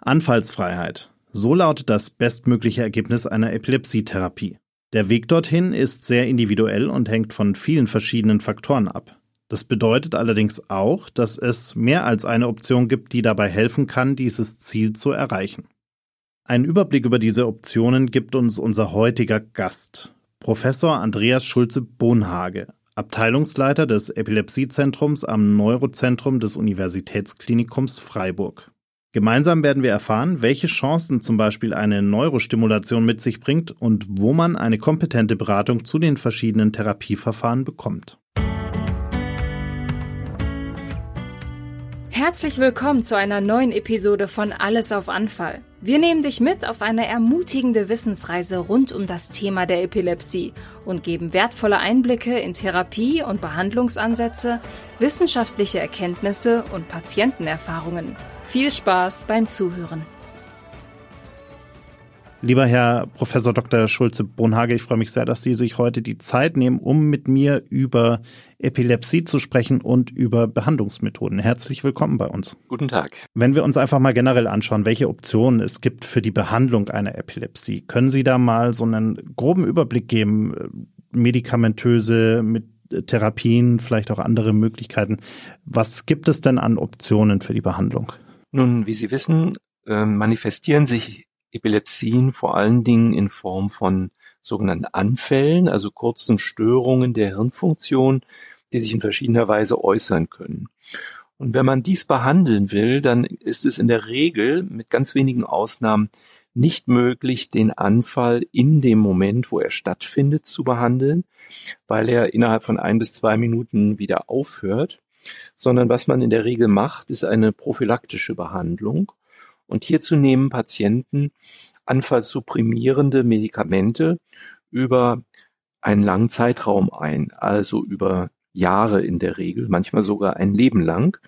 Anfallsfreiheit. So lautet das bestmögliche Ergebnis einer Epilepsietherapie. Der Weg dorthin ist sehr individuell und hängt von vielen verschiedenen Faktoren ab. Das bedeutet allerdings auch, dass es mehr als eine Option gibt, die dabei helfen kann, dieses Ziel zu erreichen. Einen Überblick über diese Optionen gibt uns unser heutiger Gast, Professor Andreas Schulze-Bonhage, Abteilungsleiter des Epilepsiezentrums am Neurozentrum des Universitätsklinikums Freiburg. Gemeinsam werden wir erfahren, welche Chancen zum Beispiel eine Neurostimulation mit sich bringt und wo man eine kompetente Beratung zu den verschiedenen Therapieverfahren bekommt. Herzlich willkommen zu einer neuen Episode von Alles auf Anfall. Wir nehmen dich mit auf eine ermutigende Wissensreise rund um das Thema der Epilepsie und geben wertvolle Einblicke in Therapie- und Behandlungsansätze, wissenschaftliche Erkenntnisse und Patientenerfahrungen. Viel Spaß beim Zuhören. Lieber Herr Professor Dr. Schulze-Bonhage, ich freue mich sehr, dass Sie sich heute die Zeit nehmen, um mit mir über Epilepsie zu sprechen und über Behandlungsmethoden. Herzlich willkommen bei uns. Guten Tag. Wenn wir uns einfach mal generell anschauen, welche Optionen es gibt für die Behandlung einer Epilepsie, können Sie da mal so einen groben Überblick geben, medikamentöse mit Therapien, vielleicht auch andere Möglichkeiten. Was gibt es denn an Optionen für die Behandlung? Nun, wie Sie wissen, äh, manifestieren sich Epilepsien vor allen Dingen in Form von sogenannten Anfällen, also kurzen Störungen der Hirnfunktion, die sich in verschiedener Weise äußern können. Und wenn man dies behandeln will, dann ist es in der Regel mit ganz wenigen Ausnahmen nicht möglich, den Anfall in dem Moment, wo er stattfindet, zu behandeln, weil er innerhalb von ein bis zwei Minuten wieder aufhört sondern was man in der Regel macht, ist eine prophylaktische Behandlung. Und hierzu nehmen Patienten anfallsupprimierende Medikamente über einen langen Zeitraum ein, also über Jahre in der Regel, manchmal sogar ein Leben lang.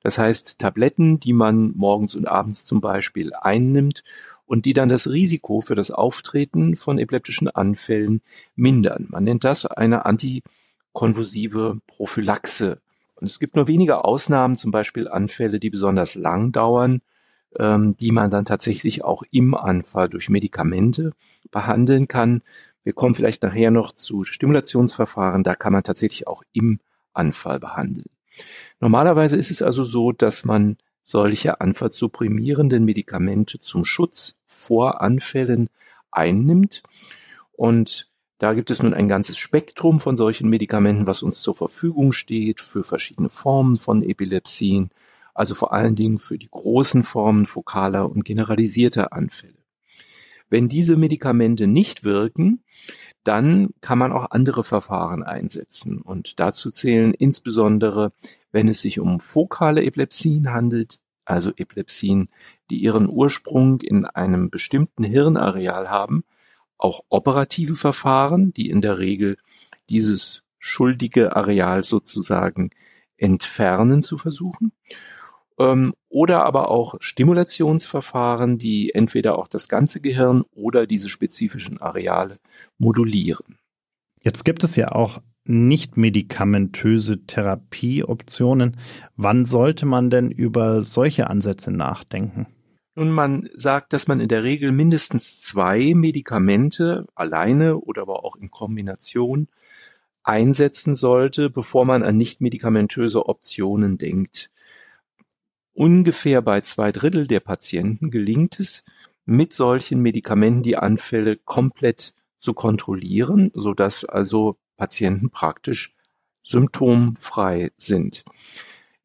Das heißt, Tabletten, die man morgens und abends zum Beispiel einnimmt und die dann das Risiko für das Auftreten von epileptischen Anfällen mindern. Man nennt das eine antikonvulsive Prophylaxe und es gibt nur wenige Ausnahmen, zum Beispiel Anfälle, die besonders lang dauern, ähm, die man dann tatsächlich auch im Anfall durch Medikamente behandeln kann. Wir kommen vielleicht nachher noch zu Stimulationsverfahren, da kann man tatsächlich auch im Anfall behandeln. Normalerweise ist es also so, dass man solche anfallsupprimierenden Medikamente zum Schutz vor Anfällen einnimmt und da gibt es nun ein ganzes Spektrum von solchen Medikamenten, was uns zur Verfügung steht für verschiedene Formen von Epilepsien, also vor allen Dingen für die großen Formen fokaler und generalisierter Anfälle. Wenn diese Medikamente nicht wirken, dann kann man auch andere Verfahren einsetzen. Und dazu zählen insbesondere, wenn es sich um fokale Epilepsien handelt, also Epilepsien, die ihren Ursprung in einem bestimmten Hirnareal haben, auch operative Verfahren, die in der Regel dieses schuldige Areal sozusagen entfernen zu versuchen. Ähm, oder aber auch Stimulationsverfahren, die entweder auch das ganze Gehirn oder diese spezifischen Areale modulieren. Jetzt gibt es ja auch nicht medikamentöse Therapieoptionen. Wann sollte man denn über solche Ansätze nachdenken? Nun, man sagt, dass man in der Regel mindestens zwei Medikamente alleine oder aber auch in Kombination einsetzen sollte, bevor man an nicht medikamentöse Optionen denkt. Ungefähr bei zwei Drittel der Patienten gelingt es, mit solchen Medikamenten die Anfälle komplett zu kontrollieren, sodass also Patienten praktisch symptomfrei sind.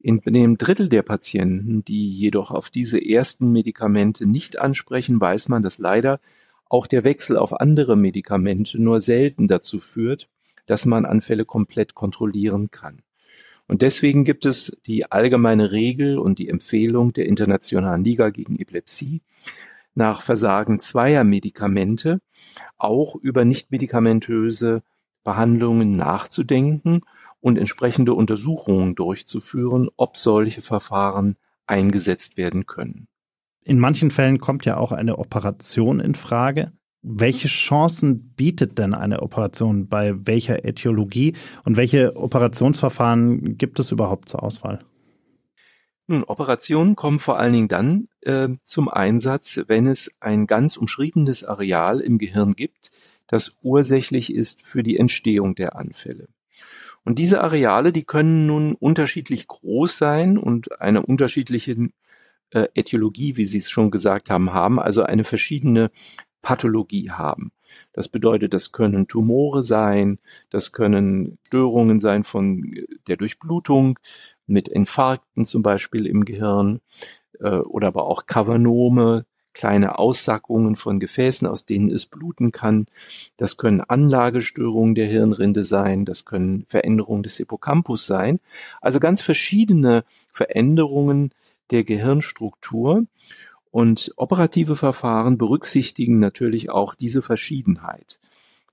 In dem Drittel der Patienten, die jedoch auf diese ersten Medikamente nicht ansprechen, weiß man, dass leider auch der Wechsel auf andere Medikamente nur selten dazu führt, dass man Anfälle komplett kontrollieren kann. Und deswegen gibt es die allgemeine Regel und die Empfehlung der Internationalen Liga gegen Epilepsie, nach Versagen zweier Medikamente auch über nicht medikamentöse Behandlungen nachzudenken und entsprechende Untersuchungen durchzuführen, ob solche Verfahren eingesetzt werden können. In manchen Fällen kommt ja auch eine Operation in Frage. Welche Chancen bietet denn eine Operation bei welcher Äthiologie und welche Operationsverfahren gibt es überhaupt zur Auswahl? Nun, Operationen kommen vor allen Dingen dann äh, zum Einsatz, wenn es ein ganz umschriebenes Areal im Gehirn gibt, das ursächlich ist für die Entstehung der Anfälle. Und diese Areale, die können nun unterschiedlich groß sein und eine unterschiedliche äh, Ätiologie, wie Sie es schon gesagt haben, haben, also eine verschiedene Pathologie haben. Das bedeutet, das können Tumore sein, das können Störungen sein von der Durchblutung mit Infarkten zum Beispiel im Gehirn äh, oder aber auch Kavernome, kleine Aussackungen von Gefäßen, aus denen es bluten kann. Das können Anlagestörungen der Hirnrinde sein, das können Veränderungen des Hippocampus sein. Also ganz verschiedene Veränderungen der Gehirnstruktur. Und operative Verfahren berücksichtigen natürlich auch diese Verschiedenheit.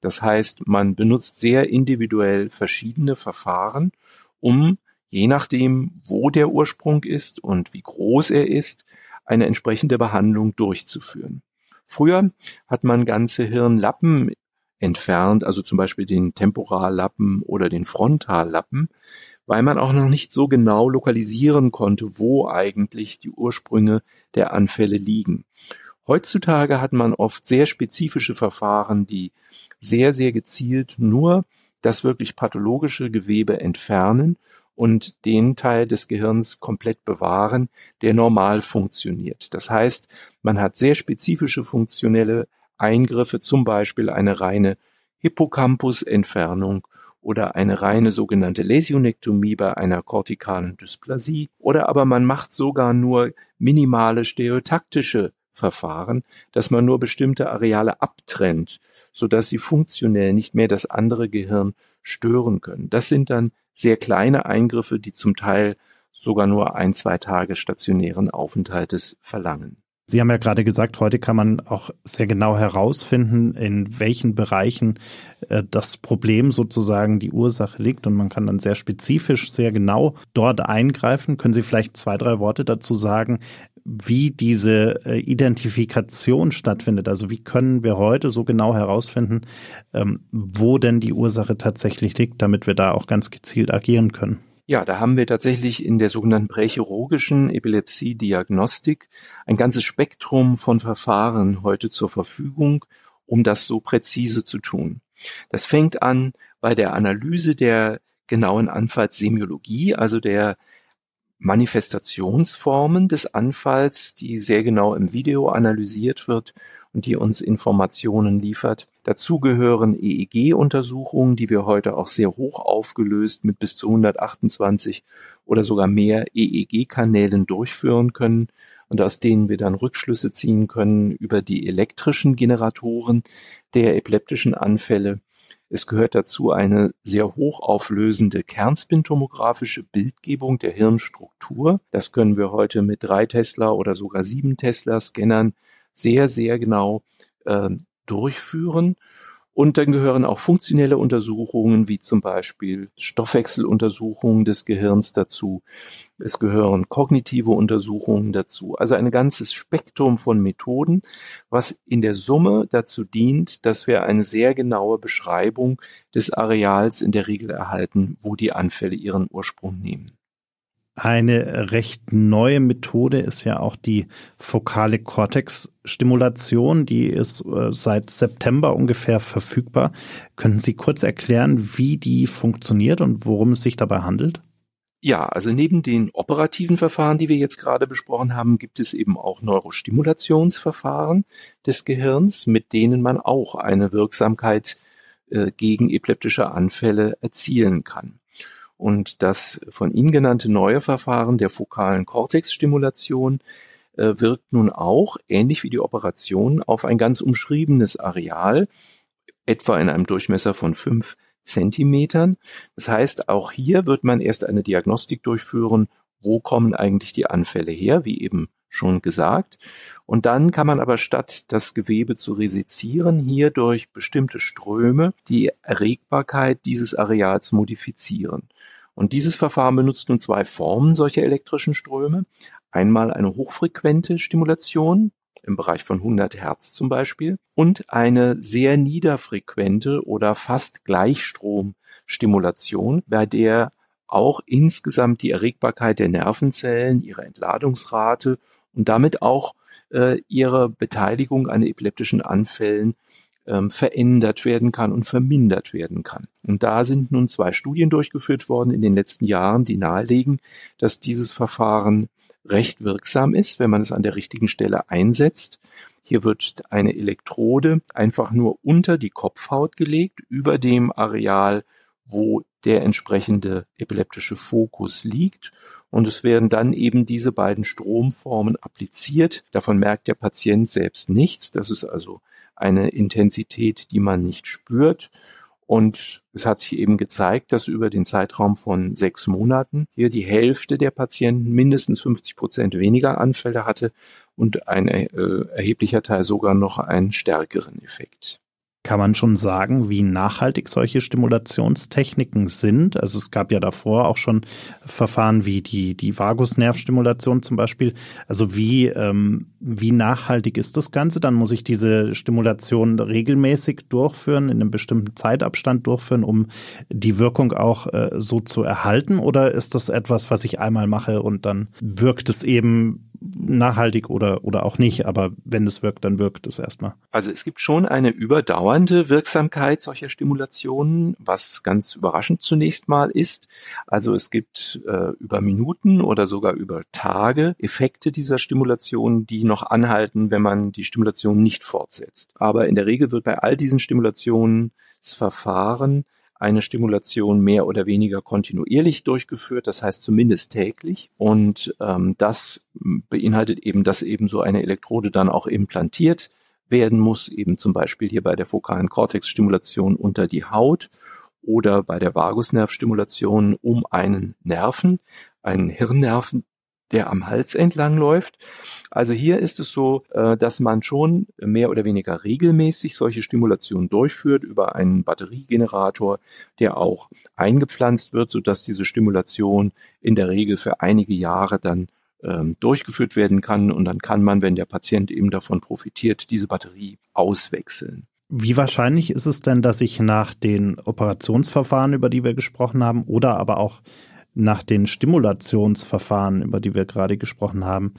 Das heißt, man benutzt sehr individuell verschiedene Verfahren, um je nachdem, wo der Ursprung ist und wie groß er ist, eine entsprechende Behandlung durchzuführen. Früher hat man ganze Hirnlappen entfernt, also zum Beispiel den Temporallappen oder den Frontallappen, weil man auch noch nicht so genau lokalisieren konnte, wo eigentlich die Ursprünge der Anfälle liegen. Heutzutage hat man oft sehr spezifische Verfahren, die sehr, sehr gezielt nur das wirklich pathologische Gewebe entfernen und den Teil des Gehirns komplett bewahren, der normal funktioniert. Das heißt, man hat sehr spezifische funktionelle Eingriffe, zum Beispiel eine reine Hippocampus-Entfernung oder eine reine sogenannte Läsionektomie bei einer kortikalen Dysplasie oder aber man macht sogar nur minimale stereotaktische Verfahren, dass man nur bestimmte Areale abtrennt, so dass sie funktionell nicht mehr das andere Gehirn stören können. Das sind dann sehr kleine Eingriffe, die zum Teil sogar nur ein, zwei Tage stationären Aufenthaltes verlangen. Sie haben ja gerade gesagt, heute kann man auch sehr genau herausfinden, in welchen Bereichen äh, das Problem sozusagen die Ursache liegt und man kann dann sehr spezifisch, sehr genau dort eingreifen. Können Sie vielleicht zwei, drei Worte dazu sagen, wie diese äh, Identifikation stattfindet? Also wie können wir heute so genau herausfinden, ähm, wo denn die Ursache tatsächlich liegt, damit wir da auch ganz gezielt agieren können? Ja, da haben wir tatsächlich in der sogenannten prächirurgischen Epilepsie-Diagnostik ein ganzes Spektrum von Verfahren heute zur Verfügung, um das so präzise zu tun. Das fängt an bei der Analyse der genauen Anfallssemiologie, also der Manifestationsformen des Anfalls, die sehr genau im Video analysiert wird und die uns Informationen liefert. Dazu gehören EEG-Untersuchungen, die wir heute auch sehr hoch aufgelöst mit bis zu 128 oder sogar mehr EEG-Kanälen durchführen können und aus denen wir dann Rückschlüsse ziehen können über die elektrischen Generatoren der epileptischen Anfälle. Es gehört dazu eine sehr hochauflösende kernspintomographische Bildgebung der Hirnstruktur. Das können wir heute mit drei Tesla oder sogar sieben Tesla Scannern sehr, sehr genau äh, durchführen. Und dann gehören auch funktionelle Untersuchungen, wie zum Beispiel Stoffwechseluntersuchungen des Gehirns dazu. Es gehören kognitive Untersuchungen dazu. Also ein ganzes Spektrum von Methoden, was in der Summe dazu dient, dass wir eine sehr genaue Beschreibung des Areals in der Regel erhalten, wo die Anfälle ihren Ursprung nehmen. Eine recht neue Methode ist ja auch die fokale Cortex-Stimulation. Die ist äh, seit September ungefähr verfügbar. Können Sie kurz erklären, wie die funktioniert und worum es sich dabei handelt? Ja, also neben den operativen Verfahren, die wir jetzt gerade besprochen haben, gibt es eben auch Neurostimulationsverfahren des Gehirns, mit denen man auch eine Wirksamkeit äh, gegen epileptische Anfälle erzielen kann. Und das von Ihnen genannte neue Verfahren der fokalen Cortex-Stimulation äh, wirkt nun auch, ähnlich wie die Operation, auf ein ganz umschriebenes Areal, etwa in einem Durchmesser von fünf Zentimetern. Das heißt, auch hier wird man erst eine Diagnostik durchführen, wo kommen eigentlich die Anfälle her, wie eben schon gesagt. Und dann kann man aber statt das Gewebe zu resizieren, hier durch bestimmte Ströme die Erregbarkeit dieses Areals modifizieren. Und dieses Verfahren benutzt nun zwei Formen solcher elektrischen Ströme. Einmal eine hochfrequente Stimulation im Bereich von 100 Hertz zum Beispiel und eine sehr niederfrequente oder fast Gleichstromstimulation, bei der auch insgesamt die Erregbarkeit der Nervenzellen, ihre Entladungsrate und damit auch äh, ihre Beteiligung an epileptischen Anfällen ähm, verändert werden kann und vermindert werden kann. Und da sind nun zwei Studien durchgeführt worden in den letzten Jahren, die nahelegen, dass dieses Verfahren recht wirksam ist, wenn man es an der richtigen Stelle einsetzt. Hier wird eine Elektrode einfach nur unter die Kopfhaut gelegt, über dem Areal, wo der entsprechende epileptische Fokus liegt. Und es werden dann eben diese beiden Stromformen appliziert. Davon merkt der Patient selbst nichts. Das ist also eine Intensität, die man nicht spürt. Und es hat sich eben gezeigt, dass über den Zeitraum von sechs Monaten hier die Hälfte der Patienten mindestens 50 Prozent weniger Anfälle hatte und ein äh, erheblicher Teil sogar noch einen stärkeren Effekt. Kann man schon sagen, wie nachhaltig solche Stimulationstechniken sind? Also es gab ja davor auch schon Verfahren wie die, die Vagusnervstimulation zum Beispiel. Also wie, ähm, wie nachhaltig ist das Ganze? Dann muss ich diese Stimulation regelmäßig durchführen, in einem bestimmten Zeitabstand durchführen, um die Wirkung auch äh, so zu erhalten? Oder ist das etwas, was ich einmal mache und dann wirkt es eben nachhaltig oder, oder auch nicht, aber wenn es wirkt, dann wirkt es erstmal. Also es gibt schon eine überdauernde Wirksamkeit solcher Stimulationen, was ganz überraschend zunächst mal ist. Also es gibt äh, über Minuten oder sogar über Tage Effekte dieser Stimulation, die noch anhalten, wenn man die Stimulation nicht fortsetzt. Aber in der Regel wird bei all diesen Stimulationsverfahren eine Stimulation mehr oder weniger kontinuierlich durchgeführt, das heißt zumindest täglich. Und ähm, das beinhaltet eben, dass eben so eine Elektrode dann auch implantiert werden muss, eben zum Beispiel hier bei der fokalen Cortex-Stimulation unter die Haut oder bei der Vagusnervstimulation um einen Nerven, einen Hirnnerven, der am Hals entlang läuft. Also hier ist es so, äh, dass man schon mehr oder weniger regelmäßig solche Stimulationen durchführt über einen Batteriegenerator, der auch eingepflanzt wird, sodass diese Stimulation in der Regel für einige Jahre dann ähm, durchgeführt werden kann und dann kann man, wenn der Patient eben davon profitiert, diese Batterie auswechseln. Wie wahrscheinlich ist es denn, dass ich nach den Operationsverfahren, über die wir gesprochen haben, oder aber auch nach den Stimulationsverfahren, über die wir gerade gesprochen haben,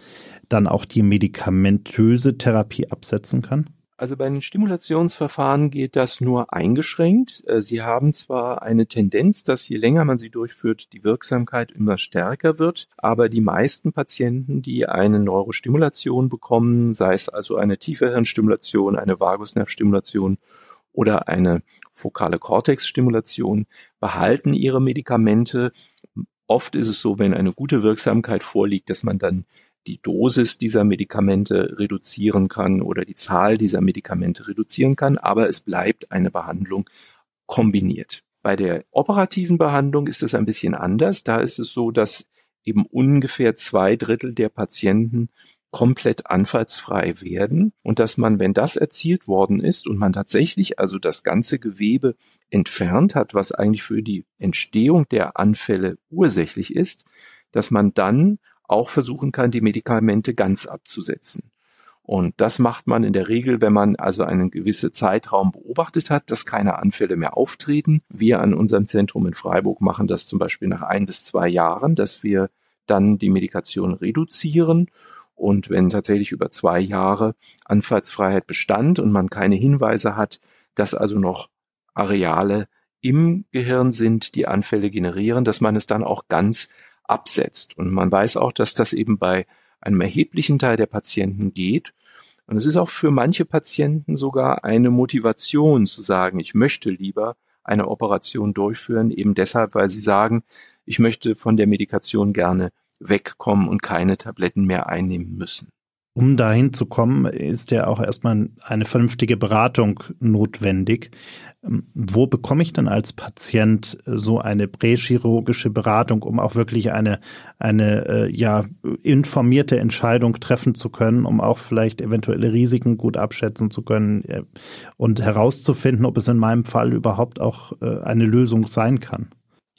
dann auch die medikamentöse Therapie absetzen kann? Also bei den Stimulationsverfahren geht das nur eingeschränkt. Äh, sie haben zwar eine Tendenz, dass je länger man sie durchführt, die Wirksamkeit immer stärker wird, aber die meisten Patienten, die eine Neurostimulation bekommen, sei es also eine tiefe Hirnstimulation, eine Vagusnervstimulation oder eine fokale Cortex-Stimulation, behalten ihre Medikamente Oft ist es so, wenn eine gute Wirksamkeit vorliegt, dass man dann die Dosis dieser Medikamente reduzieren kann oder die Zahl dieser Medikamente reduzieren kann, aber es bleibt eine Behandlung kombiniert. Bei der operativen Behandlung ist es ein bisschen anders. Da ist es so, dass eben ungefähr zwei Drittel der Patienten komplett anfallsfrei werden und dass man, wenn das erzielt worden ist und man tatsächlich also das ganze Gewebe entfernt hat, was eigentlich für die Entstehung der Anfälle ursächlich ist, dass man dann auch versuchen kann, die Medikamente ganz abzusetzen. Und das macht man in der Regel, wenn man also einen gewissen Zeitraum beobachtet hat, dass keine Anfälle mehr auftreten. Wir an unserem Zentrum in Freiburg machen das zum Beispiel nach ein bis zwei Jahren, dass wir dann die Medikation reduzieren und wenn tatsächlich über zwei Jahre Anfallsfreiheit bestand und man keine Hinweise hat, dass also noch Areale im Gehirn sind, die Anfälle generieren, dass man es dann auch ganz absetzt. Und man weiß auch, dass das eben bei einem erheblichen Teil der Patienten geht. Und es ist auch für manche Patienten sogar eine Motivation zu sagen, ich möchte lieber eine Operation durchführen, eben deshalb, weil sie sagen, ich möchte von der Medikation gerne wegkommen und keine Tabletten mehr einnehmen müssen. Um dahin zu kommen, ist ja auch erstmal eine vernünftige Beratung notwendig. Ähm, wo bekomme ich denn als Patient so eine prächirurgische Beratung, um auch wirklich eine, eine äh, ja, informierte Entscheidung treffen zu können, um auch vielleicht eventuelle Risiken gut abschätzen zu können äh, und herauszufinden, ob es in meinem Fall überhaupt auch äh, eine Lösung sein kann?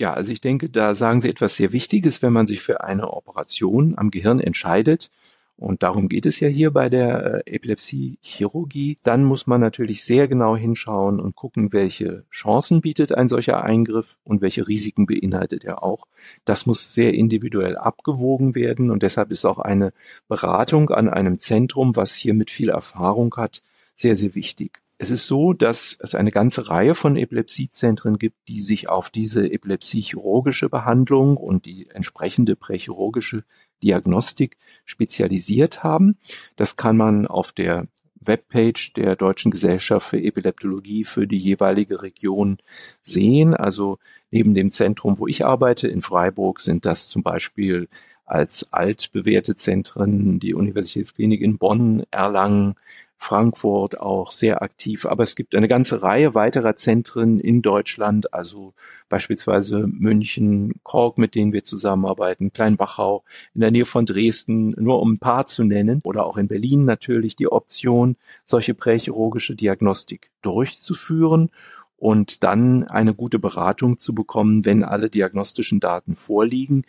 Ja, also ich denke, da sagen Sie etwas sehr Wichtiges, wenn man sich für eine Operation am Gehirn entscheidet Und darum geht es ja hier bei der äh, Epilepsiechirurgie. Dann muss man natürlich sehr genau hinschauen und gucken, welche Chancen bietet ein solcher Eingriff und welche Risiken beinhaltet er auch. Das muss sehr individuell abgewogen werden und deshalb ist auch eine Beratung an einem Zentrum, was hier mit viel Erfahrung hat, sehr, sehr wichtig. Es ist so, dass es eine ganze Reihe von Epilepsiezentren gibt, die sich auf diese epilepsiechirurgische Behandlung und die entsprechende prächirurgische Diagnostik spezialisiert haben. Das kann man auf der Webpage der Deutschen Gesellschaft für Epileptologie für die jeweilige Region sehen. Also neben dem Zentrum, wo ich arbeite in Freiburg, sind das zum Beispiel als altbewährte Zentren die Universitätsklinik in Bonn, Erlangen, Frankfurt auch sehr aktiv. Aber es gibt eine ganze Reihe weiterer Zentren in Deutschland, also beispielsweise München, Kork, mit denen wir zusammenarbeiten, Kleinwachau in der Nähe von Dresden, nur um ein paar zu nennen, oder auch in Berlin natürlich die Option, solche prächirurgische Diagnostik durchzuführen und dann eine gute Beratung zu bekommen, wenn alle diagnostischen Daten vorliegen,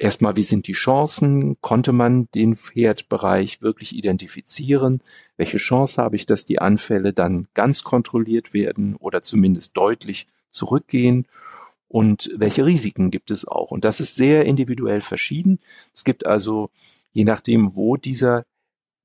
Erstmal, wie sind die Chancen? Konnte man den Herdbereich wirklich identifizieren? Welche Chance habe ich, dass die Anfälle dann ganz kontrolliert werden oder zumindest deutlich zurückgehen? Und welche Risiken gibt es auch? Und das ist sehr individuell verschieden. Es gibt also, je nachdem, wo dieser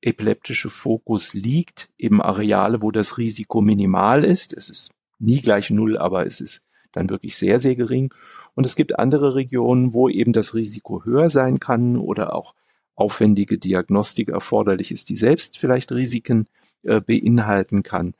epileptische Fokus liegt, eben Areale, wo das Risiko minimal ist. Es ist nie gleich null, aber es ist dann wirklich sehr, sehr gering. Und es gibt andere Regionen, wo eben das Risiko höher sein kann oder auch aufwendige Diagnostik erforderlich ist, die selbst vielleicht Risiken äh, beinhalten kann.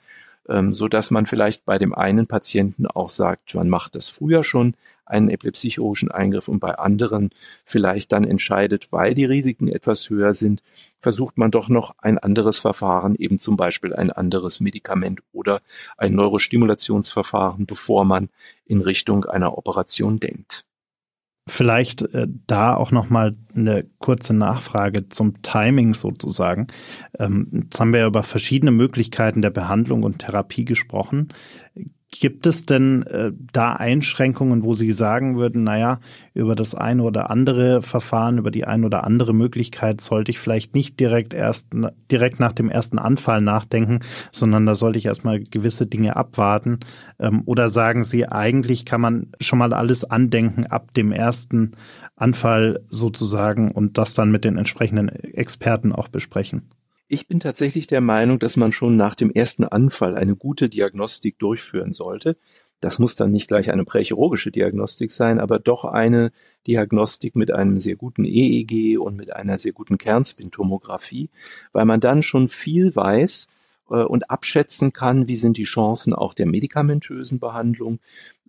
Ähm, so dass man vielleicht bei dem einen Patienten auch sagt, man macht das früher schon, einen epilepsiechirurgischen Eingriff und bei anderen vielleicht dann entscheidet, weil die Risiken etwas höher sind, versucht man doch noch ein anderes Verfahren, eben zum Beispiel ein anderes Medikament oder ein Neurostimulationsverfahren, bevor man in Richtung einer Operation denkt. Vielleicht äh, da auch nochmal eine kurze Nachfrage zum Timing sozusagen. Ähm, jetzt haben wir über verschiedene Möglichkeiten der Behandlung und Therapie gesprochen. Gibt es denn äh, da Einschränkungen, wo Sie sagen würden, naja, über das eine oder andere Verfahren, über die eine oder andere Möglichkeit sollte ich vielleicht nicht direkt erst direkt nach dem ersten Anfall nachdenken, sondern da sollte ich erstmal gewisse Dinge abwarten? Ähm, oder sagen Sie, eigentlich kann man schon mal alles andenken ab dem ersten Anfall sozusagen und das dann mit den entsprechenden Experten auch besprechen? Ich bin tatsächlich der Meinung, dass man schon nach dem ersten Anfall eine gute Diagnostik durchführen sollte. Das muss dann nicht gleich eine prächirurgische Diagnostik sein, aber doch eine Diagnostik mit einem sehr guten EEG und mit einer sehr guten Kernspintomographie, weil man dann schon viel weiß äh, und abschätzen kann, wie sind die Chancen auch der medikamentösen Behandlung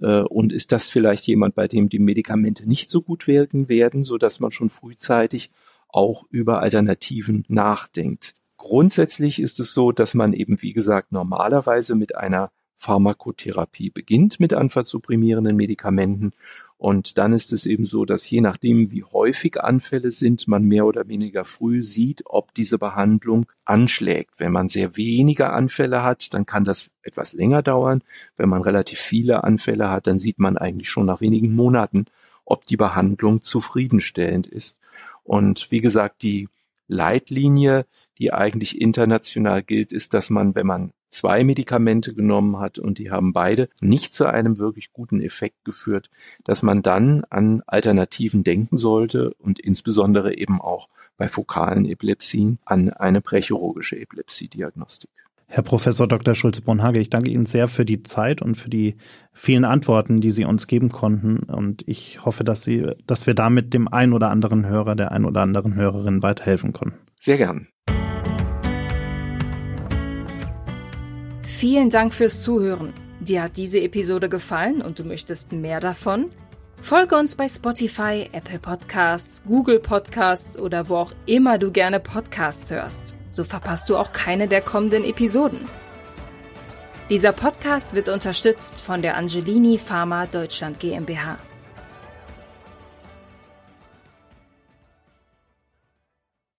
äh, und ist das vielleicht jemand, bei dem die Medikamente nicht so gut wirken werden, so dass man schon frühzeitig auch über Alternativen nachdenkt. Grundsätzlich ist es so, dass man eben, wie gesagt, normalerweise mit einer Pharmakotherapie beginnt mit anfallsupprimierenden Medikamenten. Und dann ist es eben so, dass je nachdem, wie häufig Anfälle sind, man mehr oder weniger früh sieht, ob diese Behandlung anschlägt. Wenn man sehr wenige Anfälle hat, dann kann das etwas länger dauern. Wenn man relativ viele Anfälle hat, dann sieht man eigentlich schon nach wenigen Monaten, ob die Behandlung zufriedenstellend ist. Und wie gesagt, die Leitlinie, die eigentlich international gilt, ist, dass man, wenn man zwei Medikamente genommen hat und die haben beide nicht zu einem wirklich guten Effekt geführt, dass man dann an Alternativen denken sollte und insbesondere eben auch bei fokalen Epilepsien an eine prächirurgische Epilepsiediagnostik. Herr Professor Dr. Schulze-Bonhage, ich danke Ihnen sehr für die Zeit und für die vielen Antworten, die Sie uns geben konnten. Und ich hoffe, dass Sie, dass wir damit dem ein oder anderen Hörer, der ein oder anderen Hörerin weiterhelfen konnten. Sehr gern. Vielen Dank fürs Zuhören. Dir hat diese Episode gefallen und du möchtest mehr davon? Folge uns bei Spotify, Apple Podcasts, Google Podcasts oder wo auch immer du gerne Podcasts hörst. So verpasst du auch keine der kommenden Episoden. Dieser Podcast wird unterstützt von der Angelini Pharma Deutschland GmbH.